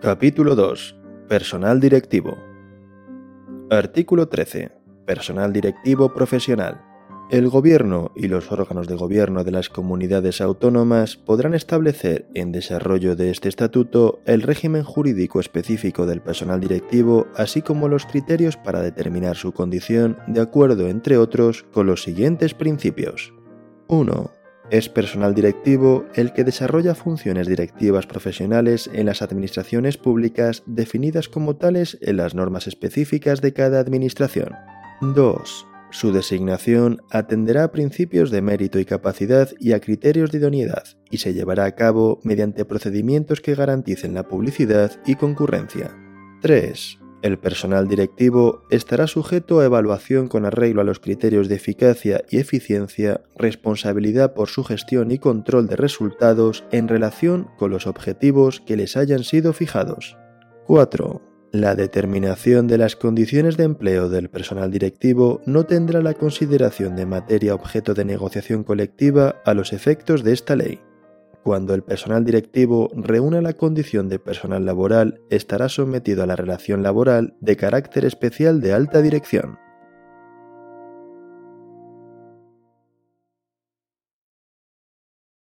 Capítulo 2. Personal directivo. Artículo 13. Personal directivo profesional. El Gobierno y los órganos de gobierno de las comunidades autónomas podrán establecer, en desarrollo de este estatuto, el régimen jurídico específico del personal directivo, así como los criterios para determinar su condición, de acuerdo, entre otros, con los siguientes principios. 1. Es personal directivo el que desarrolla funciones directivas profesionales en las administraciones públicas definidas como tales en las normas específicas de cada administración. 2 su designación atenderá a principios de mérito y capacidad y a criterios de idoneidad y se llevará a cabo mediante procedimientos que garanticen la publicidad y concurrencia. 3. El personal directivo estará sujeto a evaluación con arreglo a los criterios de eficacia y eficiencia, responsabilidad por su gestión y control de resultados en relación con los objetivos que les hayan sido fijados. 4. La determinación de las condiciones de empleo del personal directivo no tendrá la consideración de materia objeto de negociación colectiva a los efectos de esta ley. Cuando el personal directivo reúna la condición de personal laboral, estará sometido a la relación laboral de carácter especial de alta dirección.